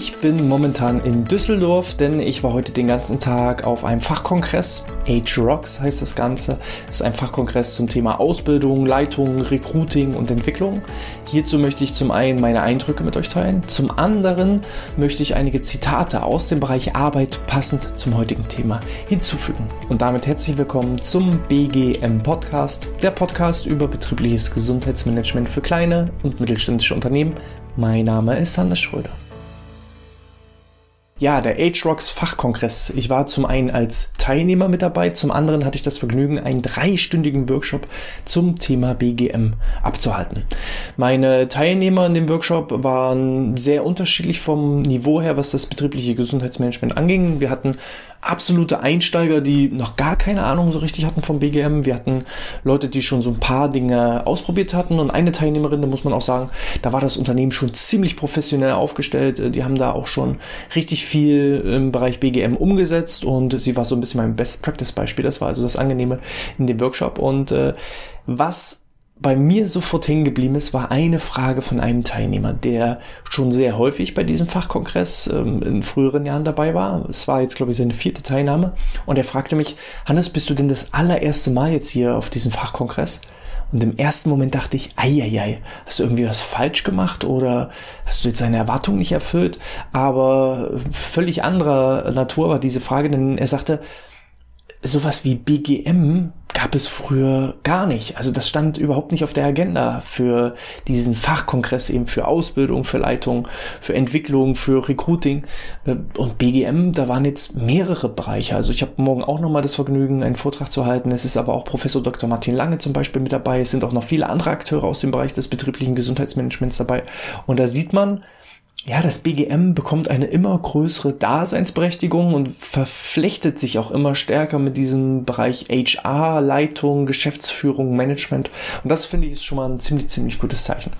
Ich bin momentan in Düsseldorf, denn ich war heute den ganzen Tag auf einem Fachkongress. Age Rocks heißt das Ganze. Das ist ein Fachkongress zum Thema Ausbildung, Leitung, Recruiting und Entwicklung. Hierzu möchte ich zum einen meine Eindrücke mit euch teilen. Zum anderen möchte ich einige Zitate aus dem Bereich Arbeit passend zum heutigen Thema hinzufügen. Und damit herzlich willkommen zum BGM Podcast, der Podcast über betriebliches Gesundheitsmanagement für kleine und mittelständische Unternehmen. Mein Name ist Hannes Schröder. Ja, der Age-Rocks Fachkongress. Ich war zum einen als Teilnehmer mit dabei, zum anderen hatte ich das Vergnügen, einen dreistündigen Workshop zum Thema BGM abzuhalten. Meine Teilnehmer in dem Workshop waren sehr unterschiedlich vom Niveau her, was das betriebliche Gesundheitsmanagement anging. Wir hatten absolute Einsteiger, die noch gar keine Ahnung so richtig hatten vom BGM. Wir hatten Leute, die schon so ein paar Dinge ausprobiert hatten und eine Teilnehmerin, da muss man auch sagen, da war das Unternehmen schon ziemlich professionell aufgestellt. Die haben da auch schon richtig viel im Bereich BGM umgesetzt und sie war so ein bisschen mein Best Practice Beispiel. Das war also das Angenehme in dem Workshop und äh, was bei mir sofort hängen geblieben ist, war eine Frage von einem Teilnehmer, der schon sehr häufig bei diesem Fachkongress ähm, in früheren Jahren dabei war. Es war jetzt, glaube ich, seine vierte Teilnahme. Und er fragte mich, Hannes, bist du denn das allererste Mal jetzt hier auf diesem Fachkongress? Und im ersten Moment dachte ich, ei, hast du irgendwie was falsch gemacht oder hast du jetzt seine Erwartungen nicht erfüllt? Aber völlig anderer Natur war diese Frage, denn er sagte, sowas wie BGM gab es früher gar nicht. Also das stand überhaupt nicht auf der Agenda für diesen Fachkongress eben für Ausbildung, für Leitung, für Entwicklung, für Recruiting äh, und BGM. Da waren jetzt mehrere Bereiche. Also ich habe morgen auch nochmal das Vergnügen, einen Vortrag zu halten. Es ist aber auch Professor Dr. Martin Lange zum Beispiel mit dabei. Es sind auch noch viele andere Akteure aus dem Bereich des betrieblichen Gesundheitsmanagements dabei. Und da sieht man, ja, das BGM bekommt eine immer größere Daseinsberechtigung und verflechtet sich auch immer stärker mit diesem Bereich HR, Leitung, Geschäftsführung, Management. Und das finde ich ist schon mal ein ziemlich, ziemlich gutes Zeichen.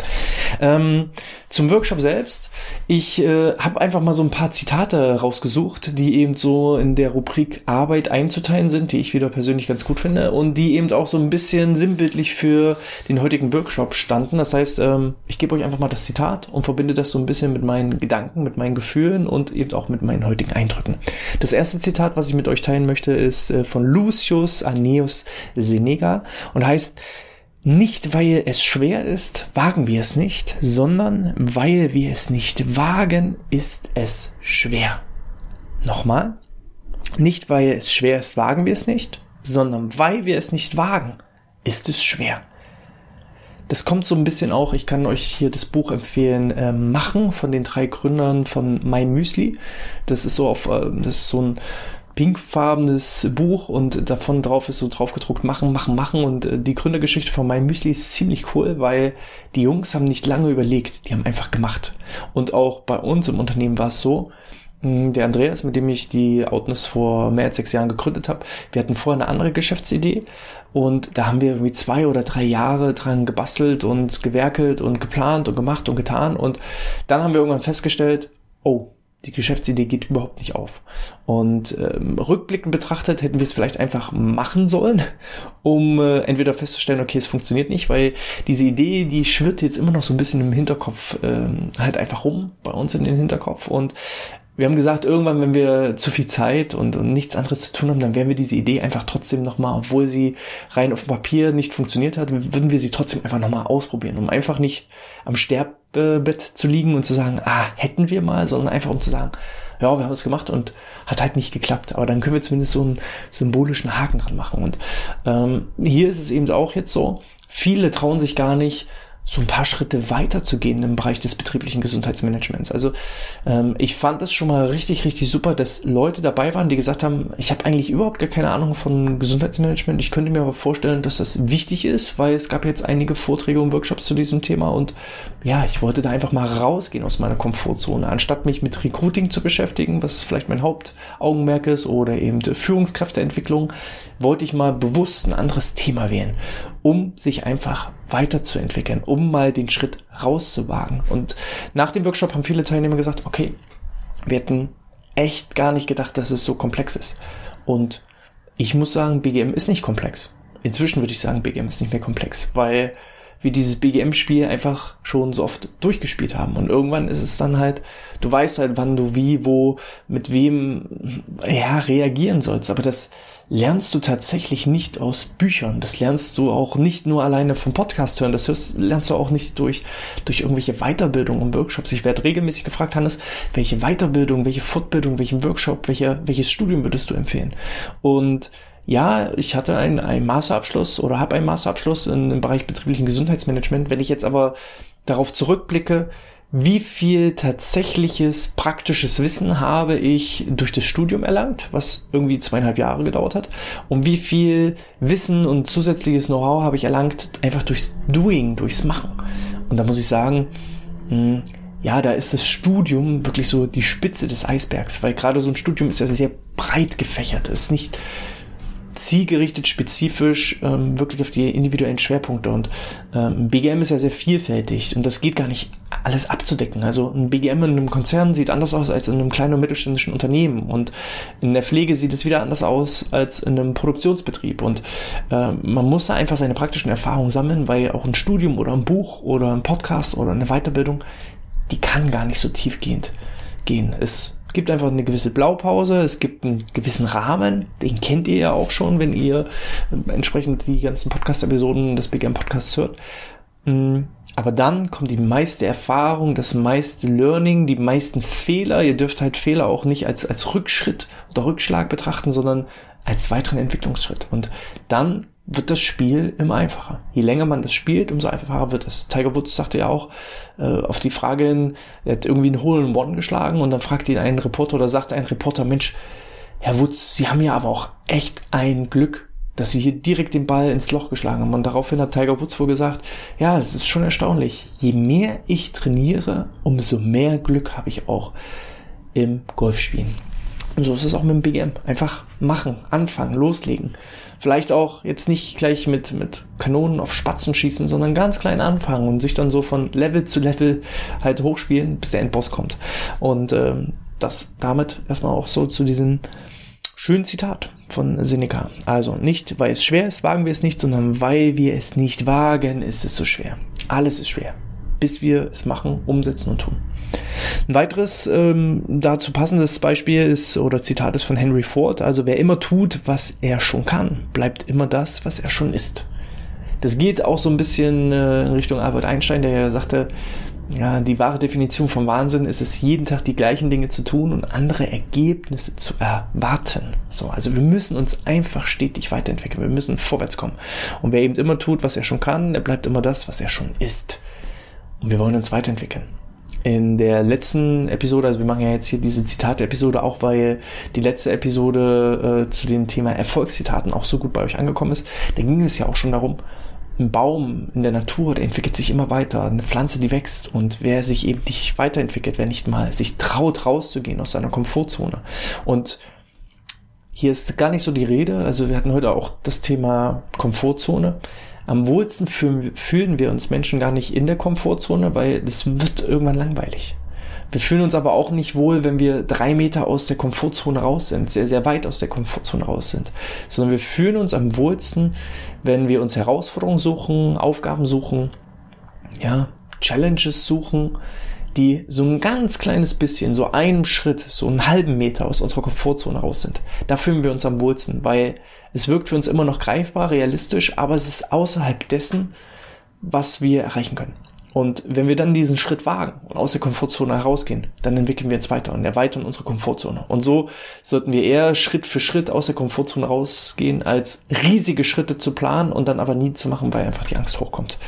Ähm, zum Workshop selbst. Ich äh, habe einfach mal so ein paar Zitate rausgesucht, die eben so in der Rubrik Arbeit einzuteilen sind, die ich wieder persönlich ganz gut finde und die eben auch so ein bisschen sinnbildlich für den heutigen Workshop standen. Das heißt, ähm, ich gebe euch einfach mal das Zitat und verbinde das so ein bisschen mit meinen Gedanken, mit meinen Gefühlen und eben auch mit meinen heutigen Eindrücken. Das erste Zitat, was ich mit euch teilen möchte, ist äh, von Lucius Aeneus Seneca und heißt, nicht weil es schwer ist, wagen wir es nicht, sondern weil wir es nicht wagen, ist es schwer. Nochmal. Nicht weil es schwer ist, wagen wir es nicht, sondern weil wir es nicht wagen, ist es schwer. Das kommt so ein bisschen auch, ich kann euch hier das Buch empfehlen, äh, Machen von den drei Gründern von My Müsli. Das ist so auf, äh, das ist so ein pinkfarbenes Buch und davon drauf ist so drauf gedruckt, machen, machen, machen. Und äh, die Gründergeschichte von My Müsli ist ziemlich cool, weil die Jungs haben nicht lange überlegt, die haben einfach gemacht. Und auch bei uns im Unternehmen war es so, der Andreas, mit dem ich die Outness vor mehr als sechs Jahren gegründet habe, wir hatten vorher eine andere Geschäftsidee und da haben wir irgendwie zwei oder drei Jahre dran gebastelt und gewerkelt und geplant und gemacht und getan. Und dann haben wir irgendwann festgestellt, oh, die Geschäftsidee geht überhaupt nicht auf. Und ähm, rückblickend betrachtet hätten wir es vielleicht einfach machen sollen, um äh, entweder festzustellen, okay, es funktioniert nicht, weil diese Idee, die schwirrt jetzt immer noch so ein bisschen im Hinterkopf äh, halt einfach rum, bei uns in den Hinterkopf. Und wir haben gesagt, irgendwann, wenn wir zu viel Zeit und, und nichts anderes zu tun haben, dann werden wir diese Idee einfach trotzdem nochmal, obwohl sie rein auf dem Papier nicht funktioniert hat, würden wir sie trotzdem einfach nochmal ausprobieren, um einfach nicht am Sterbbett zu liegen und zu sagen, ah, hätten wir mal, sondern einfach um zu sagen, ja, wir haben es gemacht und hat halt nicht geklappt. Aber dann können wir zumindest so einen symbolischen Haken dran machen. Und ähm, hier ist es eben auch jetzt so, viele trauen sich gar nicht, so ein paar Schritte weiter zu gehen im Bereich des betrieblichen Gesundheitsmanagements. Also ähm, ich fand es schon mal richtig, richtig super, dass Leute dabei waren, die gesagt haben, ich habe eigentlich überhaupt gar keine Ahnung von Gesundheitsmanagement. Ich könnte mir aber vorstellen, dass das wichtig ist, weil es gab jetzt einige Vorträge und Workshops zu diesem Thema und ja, ich wollte da einfach mal rausgehen aus meiner Komfortzone, anstatt mich mit Recruiting zu beschäftigen, was vielleicht mein Hauptaugenmerk ist, oder eben Führungskräfteentwicklung, wollte ich mal bewusst ein anderes Thema wählen, um sich einfach weiterzuentwickeln, um mal den Schritt rauszuwagen. Und nach dem Workshop haben viele Teilnehmer gesagt, okay, wir hätten echt gar nicht gedacht, dass es so komplex ist. Und ich muss sagen, BGM ist nicht komplex. Inzwischen würde ich sagen, BGM ist nicht mehr komplex, weil wir dieses BGM-Spiel einfach schon so oft durchgespielt haben. Und irgendwann ist es dann halt, du weißt halt, wann du wie, wo, mit wem, ja, reagieren sollst. Aber das lernst du tatsächlich nicht aus Büchern. Das lernst du auch nicht nur alleine vom Podcast hören. Das hörst, lernst du auch nicht durch, durch irgendwelche Weiterbildungen und Workshops. Ich werde regelmäßig gefragt, Hannes, welche Weiterbildung, welche Fortbildung, welchen Workshop, welche, welches Studium würdest du empfehlen? Und ja, ich hatte einen, einen Masterabschluss oder habe einen Masterabschluss in, im Bereich betrieblichen Gesundheitsmanagement. Wenn ich jetzt aber darauf zurückblicke, wie viel tatsächliches praktisches Wissen habe ich durch das Studium erlangt, was irgendwie zweieinhalb Jahre gedauert hat, und wie viel Wissen und zusätzliches Know-how habe ich erlangt einfach durchs Doing, durchs Machen. Und da muss ich sagen, mh, hm, ja, da ist das Studium wirklich so die Spitze des Eisbergs, weil gerade so ein Studium ist ja sehr breit gefächert. Ist nicht zielgerichtet, spezifisch, ähm, wirklich auf die individuellen Schwerpunkte. Und ähm, BGM ist ja sehr vielfältig und das geht gar nicht alles abzudecken. Also ein BGM in einem Konzern sieht anders aus als in einem kleinen und mittelständischen Unternehmen und in der Pflege sieht es wieder anders aus als in einem Produktionsbetrieb. Und äh, man muss da einfach seine praktischen Erfahrungen sammeln, weil auch ein Studium oder ein Buch oder ein Podcast oder eine Weiterbildung, die kann gar nicht so tiefgehend gehen. Es gibt einfach eine gewisse Blaupause, es gibt einen gewissen Rahmen, den kennt ihr ja auch schon, wenn ihr entsprechend die ganzen Podcast-Episoden des BGM Podcasts hört. Mm, aber dann kommt die meiste Erfahrung, das meiste Learning, die meisten Fehler. Ihr dürft halt Fehler auch nicht als, als Rückschritt oder Rückschlag betrachten, sondern als weiteren Entwicklungsschritt. Und dann wird das Spiel immer einfacher. Je länger man das spielt, umso einfacher wird es. Tiger Woods sagte ja auch äh, auf die Frage hin, er hat irgendwie einen Hole in One geschlagen und dann fragt ihn ein Reporter oder sagt ein Reporter, Mensch, Herr Woods, Sie haben ja aber auch echt ein Glück, dass Sie hier direkt den Ball ins Loch geschlagen haben. Und daraufhin hat Tiger Woods wohl gesagt, ja, es ist schon erstaunlich. Je mehr ich trainiere, umso mehr Glück habe ich auch im Golfspielen. Und so ist es auch mit dem BGM. Einfach machen, anfangen, loslegen. Vielleicht auch jetzt nicht gleich mit, mit Kanonen auf Spatzen schießen, sondern ganz klein anfangen und sich dann so von Level zu Level halt hochspielen, bis der Endboss kommt. Und ähm, das damit erstmal auch so zu diesem schönen Zitat von Seneca. Also nicht, weil es schwer ist, wagen wir es nicht, sondern weil wir es nicht wagen, ist es so schwer. Alles ist schwer, bis wir es machen, umsetzen und tun. Ein weiteres ähm, dazu passendes Beispiel ist oder Zitat ist von Henry Ford. Also wer immer tut, was er schon kann, bleibt immer das, was er schon ist. Das geht auch so ein bisschen äh, in Richtung Albert Einstein, der ja sagte, ja, die wahre Definition von Wahnsinn ist es, jeden Tag die gleichen Dinge zu tun und andere Ergebnisse zu erwarten. So, also wir müssen uns einfach stetig weiterentwickeln. Wir müssen vorwärts kommen. Und wer eben immer tut, was er schon kann, der bleibt immer das, was er schon ist. Und wir wollen uns weiterentwickeln in der letzten Episode, also wir machen ja jetzt hier diese Zitate-Episode auch, weil die letzte Episode äh, zu dem Thema Erfolgszitaten auch so gut bei euch angekommen ist, da ging es ja auch schon darum, ein Baum in der Natur, der entwickelt sich immer weiter, eine Pflanze, die wächst und wer sich eben nicht weiterentwickelt, wer nicht mal sich traut, rauszugehen aus seiner Komfortzone. Und hier ist gar nicht so die Rede, also wir hatten heute auch das Thema Komfortzone. Am wohlsten fühlen wir uns Menschen gar nicht in der Komfortzone, weil es wird irgendwann langweilig. Wir fühlen uns aber auch nicht wohl, wenn wir drei Meter aus der Komfortzone raus sind, sehr, sehr weit aus der Komfortzone raus sind, sondern wir fühlen uns am wohlsten, wenn wir uns Herausforderungen suchen, Aufgaben suchen, ja, Challenges suchen, die so ein ganz kleines bisschen, so einen Schritt, so einen halben Meter aus unserer Komfortzone raus sind. Da fühlen wir uns am wohlsten, weil es wirkt für uns immer noch greifbar, realistisch, aber es ist außerhalb dessen, was wir erreichen können. Und wenn wir dann diesen Schritt wagen und aus der Komfortzone herausgehen, dann entwickeln wir uns weiter und erweitern unsere Komfortzone. Und so sollten wir eher Schritt für Schritt aus der Komfortzone rausgehen, als riesige Schritte zu planen und dann aber nie zu machen, weil einfach die Angst hochkommt.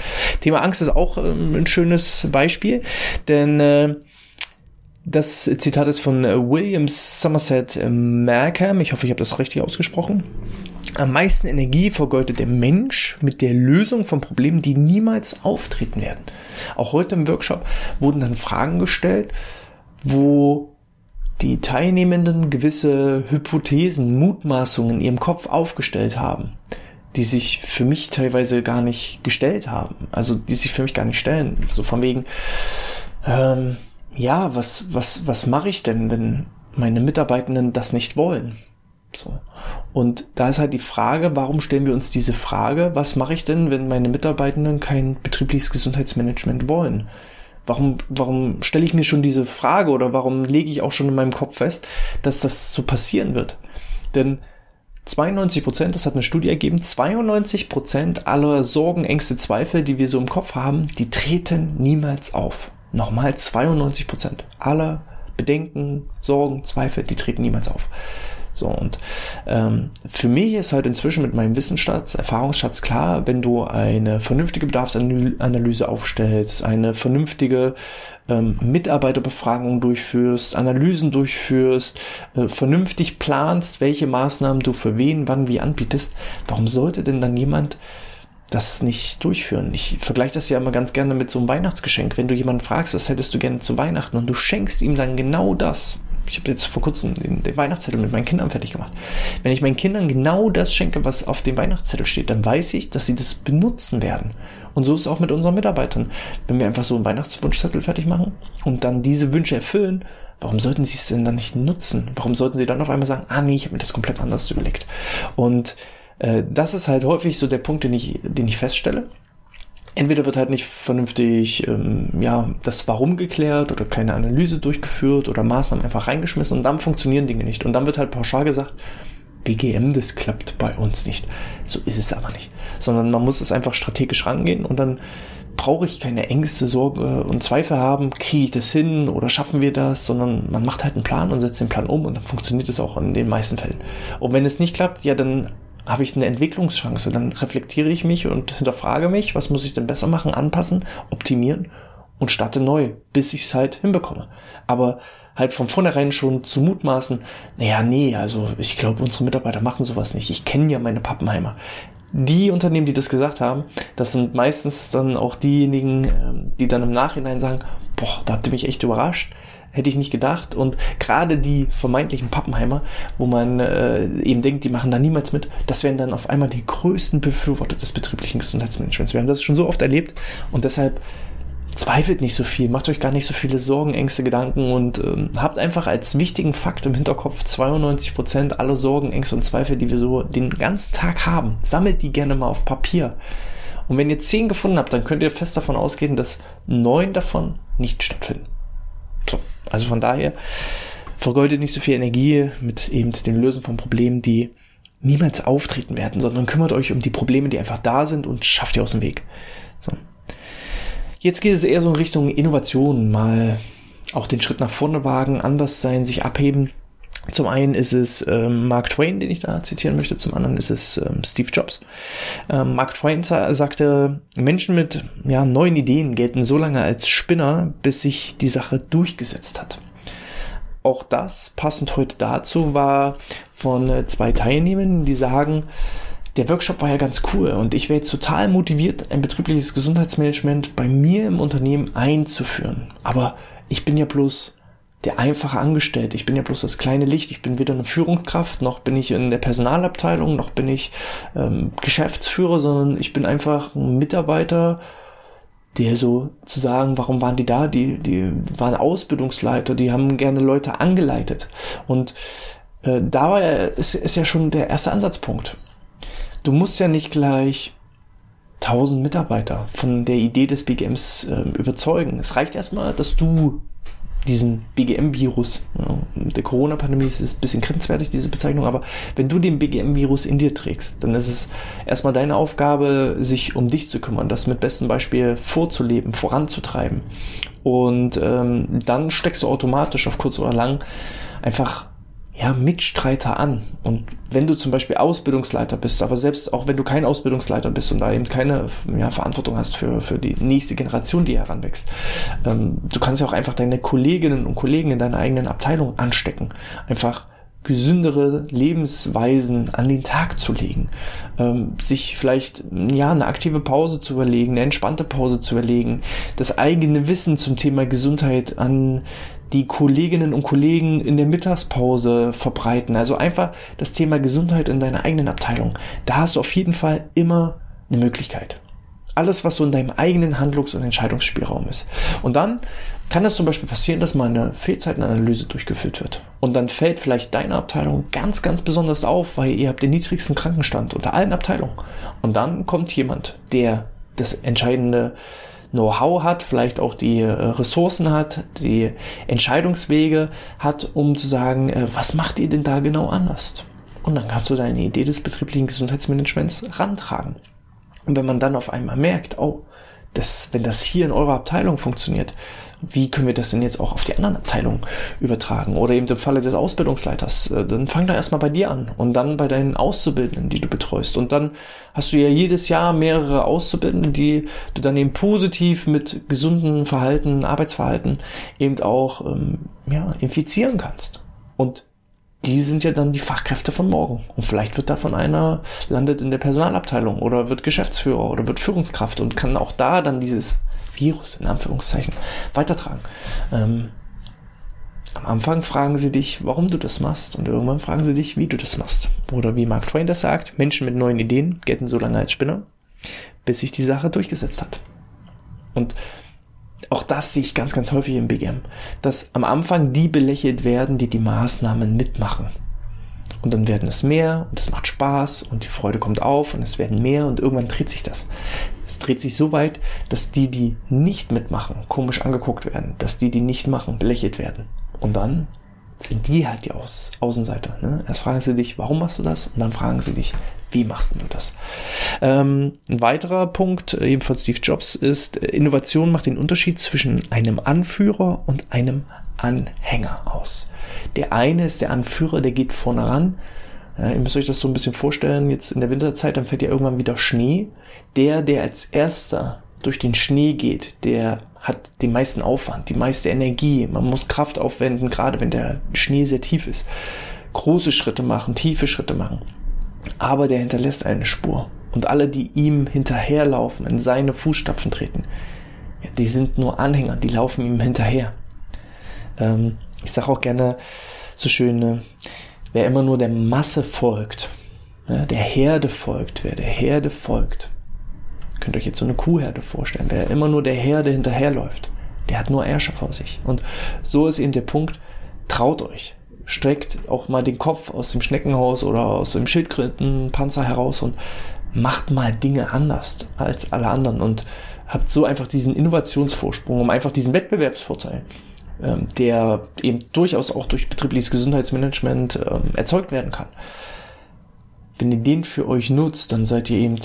Thema Angst ist auch ähm, ein schönes Beispiel, denn äh, das Zitat ist von William Somerset Markham. Ich hoffe, ich habe das richtig ausgesprochen. Am meisten Energie vergeudet der Mensch mit der Lösung von Problemen, die niemals auftreten werden. Auch heute im Workshop wurden dann Fragen gestellt, wo die Teilnehmenden gewisse Hypothesen, Mutmaßungen in ihrem Kopf aufgestellt haben, die sich für mich teilweise gar nicht gestellt haben. Also die sich für mich gar nicht stellen. So von wegen, ähm, ja, was, was, was mache ich denn, wenn meine Mitarbeitenden das nicht wollen? So. Und da ist halt die Frage, warum stellen wir uns diese Frage, was mache ich denn, wenn meine Mitarbeitenden kein betriebliches Gesundheitsmanagement wollen? Warum, warum stelle ich mir schon diese Frage oder warum lege ich auch schon in meinem Kopf fest, dass das so passieren wird? Denn 92 Prozent, das hat eine Studie ergeben, 92 Prozent aller Sorgen, Ängste, Zweifel, die wir so im Kopf haben, die treten niemals auf. Nochmal 92 Prozent aller Bedenken, Sorgen, Zweifel, die treten niemals auf. So, und ähm, für mich ist halt inzwischen mit meinem Wissensschatz, Erfahrungsschatz klar, wenn du eine vernünftige Bedarfsanalyse aufstellst, eine vernünftige ähm, Mitarbeiterbefragung durchführst, Analysen durchführst, äh, vernünftig planst, welche Maßnahmen du für wen, wann, wie anbietest, warum sollte denn dann jemand das nicht durchführen. Ich vergleiche das ja immer ganz gerne mit so einem Weihnachtsgeschenk. Wenn du jemanden fragst, was hättest du gerne zu Weihnachten und du schenkst ihm dann genau das, ich habe jetzt vor kurzem den, den, Weihnachtszettel mit meinen Kindern fertig gemacht. Wenn ich meinen Kindern genau das schenke, was auf dem Weihnachtszettel steht, dann weiß ich, dass sie das benutzen werden. Und so ist es auch mit unseren Mitarbeitern. Wenn wir einfach so einen Weihnachtswunschzettel fertig machen und dann diese Wünsche erfüllen, warum sollten sie es denn dann nicht nutzen? Warum sollten sie dann auf einmal sagen, ah nee, ich habe mir das komplett anders überlegt? Und äh, das ist halt häufig so der Punkt, den ich, den ich feststelle entweder wird halt nicht vernünftig ähm, ja das Warum geklärt oder keine Analyse durchgeführt oder Maßnahmen einfach reingeschmissen und dann funktionieren Dinge nicht. Und dann wird halt pauschal gesagt BGM das klappt bei uns nicht. So ist es aber nicht. Sondern man muss es einfach strategisch rangehen und dann brauche ich keine Ängste, Sorge und Zweifel haben, kriege ich das hin oder schaffen wir das, sondern man macht halt einen Plan und setzt den Plan um und dann funktioniert es auch in den meisten Fällen. Und wenn es nicht klappt, ja, dann habe ich eine Entwicklungschance. Dann reflektiere ich mich und hinterfrage mich, was muss ich denn besser machen, anpassen, optimieren und starte neu, bis ich es halt hinbekomme. Aber halt von vornherein schon zu mutmaßen, naja, nee, also ich glaube, unsere Mitarbeiter machen sowas nicht. Ich kenne ja meine Pappenheimer. Die Unternehmen, die das gesagt haben, das sind meistens dann auch diejenigen, ähm, die dann im Nachhinein sagen, boah, da habt ihr mich echt überrascht hätte ich nicht gedacht. Und gerade die vermeintlichen Pappenheimer, wo man äh, eben denkt, die machen da niemals mit, das wären dann auf einmal die größten Befürworter des betrieblichen Gesundheitsmanagements. Wir haben das schon so oft erlebt und deshalb zweifelt nicht so viel, macht euch gar nicht so viele Sorgen, Ängste, Gedanken und ähm, habt einfach als wichtigen Fakt im Hinterkopf 92 Prozent aller Sorgen, Ängste und Zweifel, die wir so den ganzen Tag haben. Sammelt die gerne mal auf Papier. Und wenn ihr zehn gefunden habt, dann könnt ihr fest davon ausgehen, dass neun davon nicht stattfinden. So. Also von daher vergeudet nicht so viel Energie mit eben den Lösen von Problemen, die niemals auftreten werden, sondern kümmert euch um die Probleme, die einfach da sind und schafft ihr aus dem Weg. So. Jetzt geht es eher so in Richtung Innovation, mal auch den Schritt nach vorne wagen, anders sein, sich abheben. Zum einen ist es ähm, Mark Twain, den ich da zitieren möchte, zum anderen ist es ähm, Steve Jobs. Ähm, Mark Twain sagte, Menschen mit ja, neuen Ideen gelten so lange als Spinner, bis sich die Sache durchgesetzt hat. Auch das, passend heute dazu, war von äh, zwei Teilnehmern, die sagen, der Workshop war ja ganz cool und ich wäre jetzt total motiviert, ein betriebliches Gesundheitsmanagement bei mir im Unternehmen einzuführen. Aber ich bin ja bloß der einfache Angestellte. Ich bin ja bloß das kleine Licht. Ich bin weder eine Führungskraft, noch bin ich in der Personalabteilung, noch bin ich ähm, Geschäftsführer, sondern ich bin einfach ein Mitarbeiter, der so zu sagen, warum waren die da? Die, die waren Ausbildungsleiter, die haben gerne Leute angeleitet. Und äh, da ist, ist ja schon der erste Ansatzpunkt. Du musst ja nicht gleich 1000 Mitarbeiter von der Idee des BGMs äh, überzeugen. Es reicht erstmal, dass du diesen BGM-Virus. Ja, der Corona-Pandemie ist ein bisschen grenzwertig, diese Bezeichnung, aber wenn du den BGM-Virus in dir trägst, dann ist es erstmal deine Aufgabe, sich um dich zu kümmern, das mit bestem Beispiel vorzuleben, voranzutreiben. Und ähm, dann steckst du automatisch auf kurz oder lang einfach ja, Mitstreiter an. Und wenn du zum Beispiel Ausbildungsleiter bist, aber selbst auch wenn du kein Ausbildungsleiter bist und da eben keine ja, Verantwortung hast für, für die nächste Generation, die heranwächst, ähm, du kannst ja auch einfach deine Kolleginnen und Kollegen in deiner eigenen Abteilung anstecken. Einfach gesündere Lebensweisen an den Tag zu legen, ähm, sich vielleicht ja eine aktive Pause zu überlegen, eine entspannte Pause zu überlegen, das eigene Wissen zum Thema Gesundheit an die Kolleginnen und Kollegen in der Mittagspause verbreiten. Also einfach das Thema Gesundheit in deiner eigenen Abteilung. Da hast du auf jeden Fall immer eine Möglichkeit. Alles, was so in deinem eigenen Handlungs- und Entscheidungsspielraum ist. Und dann kann es zum Beispiel passieren, dass mal eine Fehlzeitenanalyse durchgeführt wird. Und dann fällt vielleicht deine Abteilung ganz, ganz besonders auf, weil ihr habt den niedrigsten Krankenstand unter allen Abteilungen. Und dann kommt jemand, der das entscheidende Know-how hat, vielleicht auch die äh, Ressourcen hat, die Entscheidungswege hat, um zu sagen, äh, was macht ihr denn da genau anders? Und dann kannst du deine Idee des betrieblichen Gesundheitsmanagements rantragen. Und wenn man dann auf einmal merkt, oh, das, wenn das hier in eurer Abteilung funktioniert, wie können wir das denn jetzt auch auf die anderen Abteilungen übertragen? Oder eben im Falle des Ausbildungsleiters, äh, dann fang da erstmal bei dir an und dann bei deinen Auszubildenden, die du betreust. Und dann hast du ja jedes Jahr mehrere Auszubildende, die du dann eben positiv mit gesunden Verhalten, Arbeitsverhalten eben auch ähm, ja, infizieren kannst. Und die sind ja dann die Fachkräfte von morgen. Und vielleicht wird davon einer, landet in der Personalabteilung oder wird Geschäftsführer oder wird Führungskraft und kann auch da dann dieses Virus in Anführungszeichen weitertragen. Ähm, am Anfang fragen sie dich, warum du das machst und irgendwann fragen sie dich, wie du das machst. Oder wie Mark Twain das sagt, Menschen mit neuen Ideen gelten so lange als Spinner, bis sich die Sache durchgesetzt hat. Und auch das sehe ich ganz, ganz häufig im BGM, dass am Anfang die belächelt werden, die die Maßnahmen mitmachen. Und dann werden es mehr und es macht Spaß und die Freude kommt auf und es werden mehr und irgendwann dreht sich das. Es dreht sich so weit, dass die, die nicht mitmachen, komisch angeguckt werden, dass die, die nicht machen, belächelt werden. Und dann sind die halt die Aus Außenseiter. Ne? Erst fragen sie dich, warum machst du das? Und dann fragen sie dich, wie machst du das? Ähm, ein weiterer Punkt, äh, ebenfalls Steve Jobs, ist, äh, Innovation macht den Unterschied zwischen einem Anführer und einem Anhänger aus. Der eine ist der Anführer, der geht vorne ran. Ja, ihr müsst euch das so ein bisschen vorstellen, jetzt in der Winterzeit, dann fällt ja irgendwann wieder Schnee. Der, der als erster durch den Schnee geht, der hat den meisten Aufwand, die meiste Energie. Man muss Kraft aufwenden, gerade wenn der Schnee sehr tief ist. Große Schritte machen, tiefe Schritte machen. Aber der hinterlässt eine Spur. Und alle, die ihm hinterherlaufen, in seine Fußstapfen treten, die sind nur Anhänger, die laufen ihm hinterher. Ähm, ich sage auch gerne so schön, äh, wer immer nur der Masse folgt, der Herde folgt, wer der Herde folgt, könnt euch jetzt so eine Kuhherde vorstellen, wer immer nur der Herde hinterherläuft, der hat nur Ärsche vor sich. Und so ist eben der Punkt, traut euch, streckt auch mal den Kopf aus dem Schneckenhaus oder aus dem Schildkrötenpanzer heraus und macht mal Dinge anders als alle anderen und habt so einfach diesen Innovationsvorsprung, um einfach diesen Wettbewerbsvorteil, ähm, der eben durchaus auch durch betriebliches Gesundheitsmanagement ähm, erzeugt werden kann. Wenn ihr den für euch nutzt, dann seid ihr eben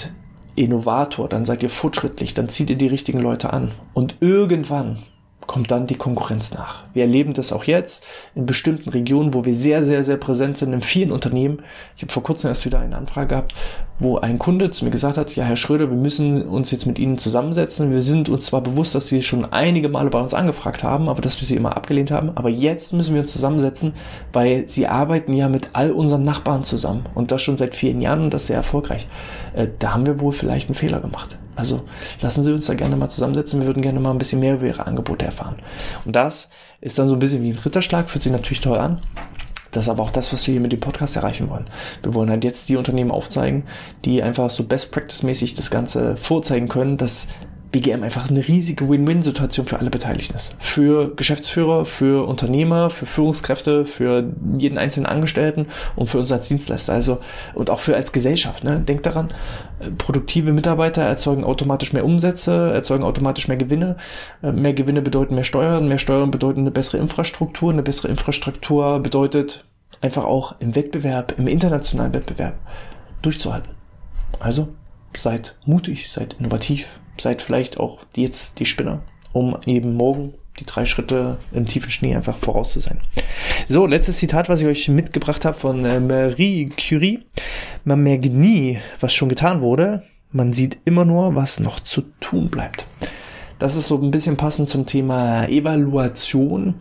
Innovator, dann seid ihr fortschrittlich, dann zieht ihr die richtigen Leute an. Und irgendwann kommt dann die Konkurrenz nach. Wir erleben das auch jetzt in bestimmten Regionen, wo wir sehr, sehr, sehr präsent sind in vielen Unternehmen. Ich habe vor kurzem erst wieder eine Anfrage gehabt, wo ein Kunde zu mir gesagt hat, ja, Herr Schröder, wir müssen uns jetzt mit Ihnen zusammensetzen. Wir sind uns zwar bewusst, dass Sie schon einige Male bei uns angefragt haben, aber dass wir Sie immer abgelehnt haben. Aber jetzt müssen wir uns zusammensetzen, weil Sie arbeiten ja mit all unseren Nachbarn zusammen und das schon seit vielen Jahren und das sehr erfolgreich. Äh, da haben wir wohl vielleicht einen Fehler gemacht. Also lassen Sie uns da gerne mal zusammensetzen. Wir würden gerne mal ein bisschen mehr über Ihre Angebote erfahren. Und das ist dann so ein bisschen wie ein Ritterschlag, fühlt sich natürlich toll an. Das ist aber auch das, was wir hier mit dem Podcast erreichen wollen. Wir wollen halt jetzt die Unternehmen aufzeigen, die einfach so Best Practice mäßig das Ganze vorzeigen können, dass BGM einfach eine riesige Win-Win-Situation für alle Beteiligten ist. Für Geschäftsführer, für Unternehmer, für Führungskräfte, für jeden einzelnen Angestellten und für uns als Dienstleister. Also, und auch für als Gesellschaft. Ne? Denkt daran, äh, produktive Mitarbeiter erzeugen automatisch mehr Umsätze, erzeugen automatisch mehr Gewinne. Äh, mehr Gewinne bedeuten mehr Steuern, mehr Steuern bedeuten eine bessere Infrastruktur. Eine bessere Infrastruktur bedeutet einfach auch im Wettbewerb, im internationalen Wettbewerb durchzuhalten. Also, seid mutig, seid innovativ, seid vielleicht auch jetzt die Spinner, um eben morgen die drei Schritte im tiefen Schnee einfach voraus zu sein. So, letztes Zitat, was ich euch mitgebracht habe von äh, Marie Curie. Man merkt nie, was schon getan wurde. Man sieht immer nur, was noch zu tun bleibt. Das ist so ein bisschen passend zum Thema Evaluation.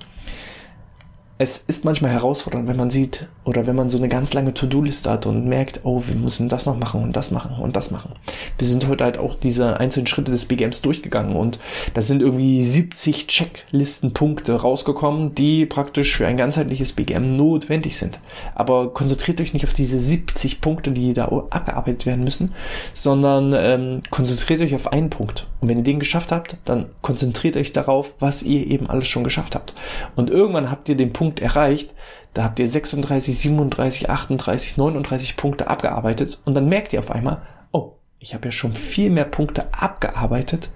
Es ist manchmal herausfordernd, wenn man sieht oder wenn man so eine ganz lange To-Do-Liste hat und merkt, oh, wir müssen das noch machen und das machen und das machen. Wir sind heute halt auch diese einzelnen Schritte des BGMs durchgegangen und da sind irgendwie 70 Checklistenpunkte rausgekommen, die praktisch für ein ganzheitliches BGM notwendig sind. Aber konzentriert euch nicht auf diese 70 Punkte, die da abgearbeitet werden müssen, sondern ähm, konzentriert euch auf einen Punkt. Und wenn ihr den geschafft habt, dann konzentriert euch darauf, was ihr eben alles schon geschafft habt. Und irgendwann habt ihr den Punkt Punkt erreicht, da habt ihr 36, 37, 38, 39 Punkte abgearbeitet und dann merkt ihr auf einmal, oh, ich habe ja schon viel mehr Punkte abgearbeitet,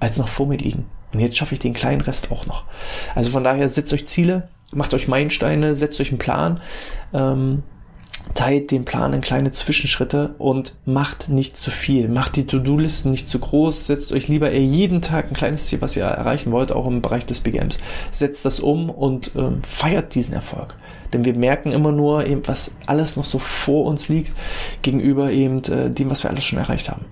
als noch vor mir liegen. Und jetzt schaffe ich den kleinen Rest auch noch. Also von daher setzt euch Ziele, macht euch Meilensteine, setzt euch einen Plan. Ähm, teilt den Plan in kleine Zwischenschritte und macht nicht zu viel. Macht die To-Do-Listen nicht zu groß. Setzt euch lieber jeden Tag ein kleines Ziel, was ihr erreichen wollt, auch im Bereich des BGMs. Setzt das um und ähm, feiert diesen Erfolg. Denn wir merken immer nur eben, was alles noch so vor uns liegt, gegenüber eben äh, dem, was wir alles schon erreicht haben.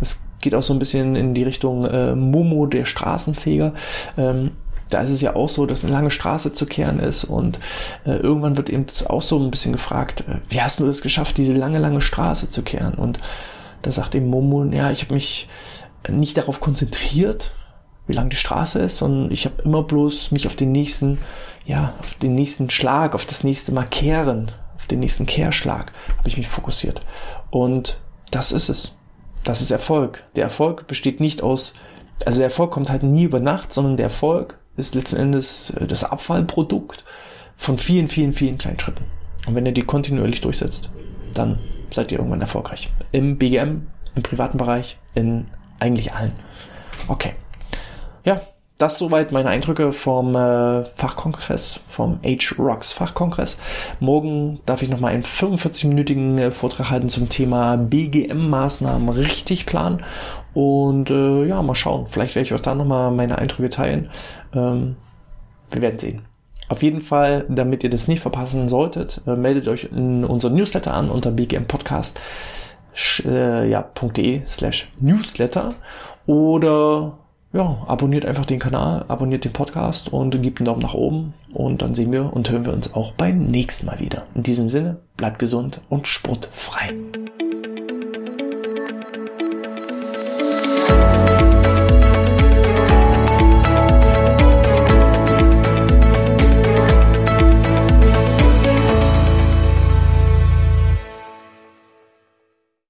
Das geht auch so ein bisschen in die Richtung äh, Momo, der Straßenfeger. Ähm, da ist es ja auch so, dass eine lange Straße zu kehren ist und äh, irgendwann wird eben auch so ein bisschen gefragt, äh, wie hast du das geschafft, diese lange, lange Straße zu kehren? Und da sagt eben Momo, ja, ich habe mich nicht darauf konzentriert, wie lang die Straße ist, sondern ich habe immer bloß mich auf den nächsten, ja, auf den nächsten Schlag, auf das nächste Mal kehren, auf den nächsten Kehrschlag habe ich mich fokussiert. Und das ist es. Das ist Erfolg. Der Erfolg besteht nicht aus, also der Erfolg kommt halt nie über Nacht, sondern der Erfolg ist letzten Endes äh, das Abfallprodukt von vielen, vielen, vielen kleinen Schritten. Und wenn ihr die kontinuierlich durchsetzt, dann seid ihr irgendwann erfolgreich. Im BGM, im privaten Bereich, in eigentlich allen. Okay. Ja, das soweit meine Eindrücke vom äh, Fachkongress, vom H-Rocks Fachkongress. Morgen darf ich nochmal einen 45-minütigen äh, Vortrag halten zum Thema BGM-Maßnahmen richtig planen. Und äh, ja, mal schauen. Vielleicht werde ich euch da nochmal meine Eindrücke teilen. Ähm, wir werden sehen. Auf jeden Fall, damit ihr das nicht verpassen solltet, äh, meldet euch in unserem Newsletter an unter bgmpodcast.de äh, slash newsletter oder ja, abonniert einfach den Kanal, abonniert den Podcast und gebt einen Daumen nach oben und dann sehen wir und hören wir uns auch beim nächsten Mal wieder. In diesem Sinne, bleibt gesund und sportfrei.